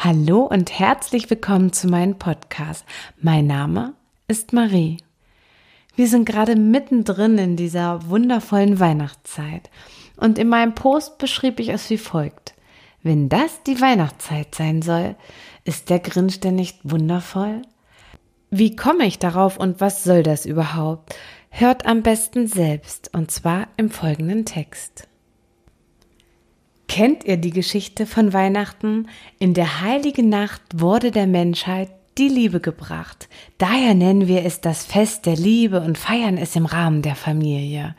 Hallo und herzlich willkommen zu meinem Podcast. Mein Name ist Marie. Wir sind gerade mittendrin in dieser wundervollen Weihnachtszeit und in meinem Post beschrieb ich es wie folgt. Wenn das die Weihnachtszeit sein soll, ist der Grinch denn nicht wundervoll? Wie komme ich darauf und was soll das überhaupt? Hört am besten selbst und zwar im folgenden Text. Kennt ihr die Geschichte von Weihnachten? In der heiligen Nacht wurde der Menschheit die Liebe gebracht. Daher nennen wir es das Fest der Liebe und feiern es im Rahmen der Familie.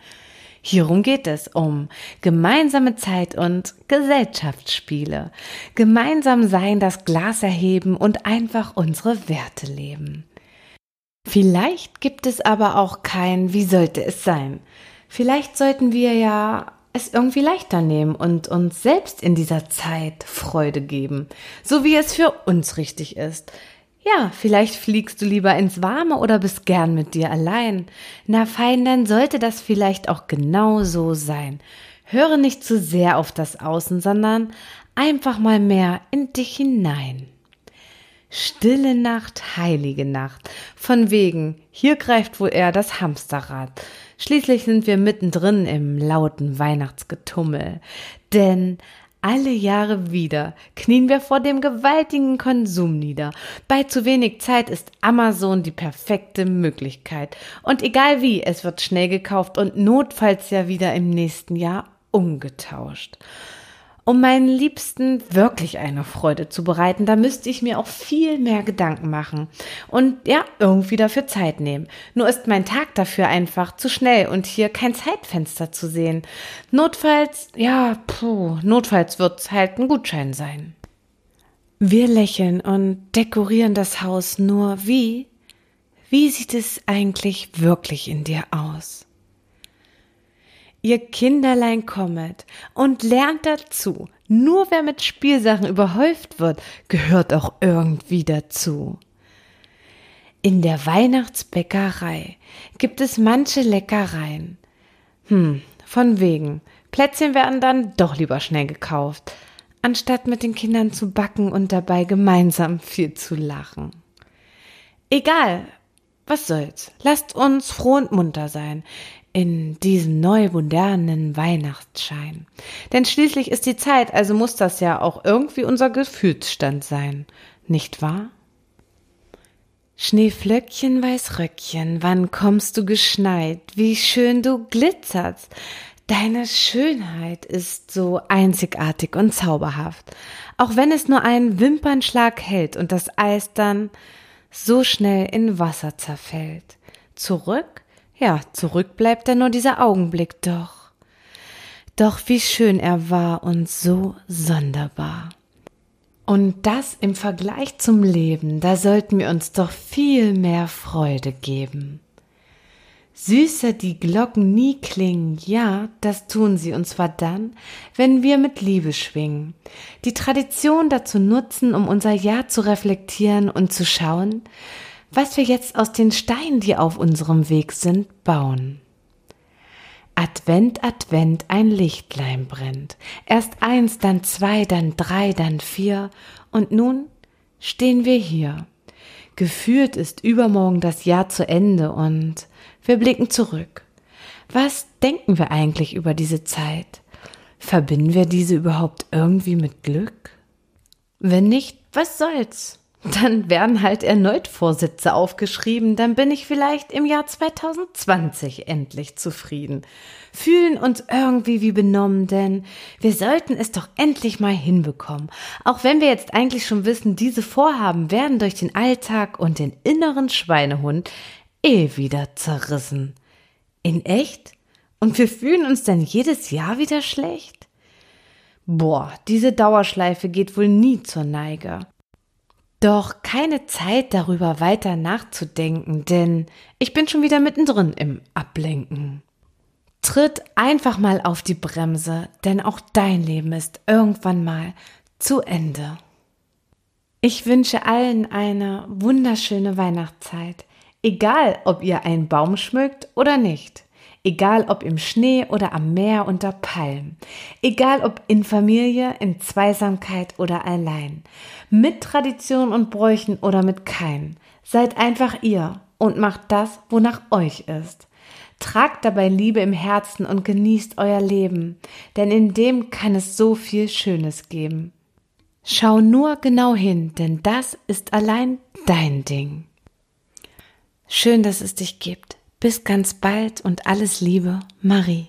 Hierum geht es um gemeinsame Zeit und Gesellschaftsspiele, gemeinsam sein, das Glas erheben und einfach unsere Werte leben. Vielleicht gibt es aber auch kein Wie sollte es sein? Vielleicht sollten wir ja es irgendwie leichter nehmen und uns selbst in dieser Zeit Freude geben, so wie es für uns richtig ist. Ja, vielleicht fliegst du lieber ins Warme oder bist gern mit dir allein. Na fein, dann sollte das vielleicht auch genau so sein. Höre nicht zu sehr auf das Außen, sondern einfach mal mehr in dich hinein. Stille Nacht, heilige Nacht. Von wegen, hier greift wohl eher das Hamsterrad. Schließlich sind wir mittendrin im lauten Weihnachtsgetummel. Denn alle Jahre wieder knien wir vor dem gewaltigen Konsum nieder. Bei zu wenig Zeit ist Amazon die perfekte Möglichkeit. Und egal wie, es wird schnell gekauft und notfalls ja wieder im nächsten Jahr umgetauscht. Um meinen Liebsten wirklich eine Freude zu bereiten, da müsste ich mir auch viel mehr Gedanken machen und ja, irgendwie dafür Zeit nehmen. Nur ist mein Tag dafür einfach zu schnell und hier kein Zeitfenster zu sehen. Notfalls, ja, puh, notfalls wird's halt ein Gutschein sein. Wir lächeln und dekorieren das Haus nur wie? Wie sieht es eigentlich wirklich in dir aus? Ihr Kinderlein kommet und lernt dazu. Nur wer mit Spielsachen überhäuft wird, gehört auch irgendwie dazu. In der Weihnachtsbäckerei gibt es manche Leckereien. Hm, von wegen. Plätzchen werden dann doch lieber schnell gekauft, anstatt mit den Kindern zu backen und dabei gemeinsam viel zu lachen. Egal, was soll's. Lasst uns froh und munter sein in diesem neu modernen Weihnachtsschein. Denn schließlich ist die Zeit, also muss das ja auch irgendwie unser Gefühlsstand sein, nicht wahr? Schneeflöckchen, Weißröckchen, wann kommst du geschneit, wie schön du glitzerst. Deine Schönheit ist so einzigartig und zauberhaft, auch wenn es nur einen Wimpernschlag hält und das Eis dann so schnell in Wasser zerfällt. Zurück ja, zurück bleibt dann nur dieser Augenblick doch. Doch wie schön er war und so sonderbar. Und das im Vergleich zum Leben, da sollten wir uns doch viel mehr Freude geben. Süßer die Glocken nie klingen, ja, das tun sie, und zwar dann, wenn wir mit Liebe schwingen, die Tradition dazu nutzen, um unser Jahr zu reflektieren und zu schauen, was wir jetzt aus den Steinen, die auf unserem Weg sind, bauen. Advent, Advent, ein Lichtlein brennt. Erst eins, dann zwei, dann drei, dann vier. Und nun stehen wir hier. Gefühlt ist übermorgen das Jahr zu Ende und wir blicken zurück. Was denken wir eigentlich über diese Zeit? Verbinden wir diese überhaupt irgendwie mit Glück? Wenn nicht, was soll's? Dann werden halt erneut Vorsätze aufgeschrieben, dann bin ich vielleicht im Jahr 2020 endlich zufrieden. Fühlen uns irgendwie wie benommen, denn wir sollten es doch endlich mal hinbekommen. Auch wenn wir jetzt eigentlich schon wissen, diese Vorhaben werden durch den Alltag und den inneren Schweinehund eh wieder zerrissen. In echt? Und wir fühlen uns dann jedes Jahr wieder schlecht? Boah, diese Dauerschleife geht wohl nie zur Neige. Doch keine Zeit darüber weiter nachzudenken, denn ich bin schon wieder mittendrin im Ablenken. Tritt einfach mal auf die Bremse, denn auch dein Leben ist irgendwann mal zu Ende. Ich wünsche allen eine wunderschöne Weihnachtszeit, egal ob ihr einen Baum schmückt oder nicht. Egal ob im Schnee oder am Meer unter Palmen. Egal ob in Familie, in Zweisamkeit oder allein. Mit Tradition und Bräuchen oder mit keinen. Seid einfach ihr und macht das, wonach euch ist. Tragt dabei Liebe im Herzen und genießt euer Leben, denn in dem kann es so viel Schönes geben. Schau nur genau hin, denn das ist allein dein Ding. Schön, dass es dich gibt. Bis ganz bald und alles Liebe, Marie.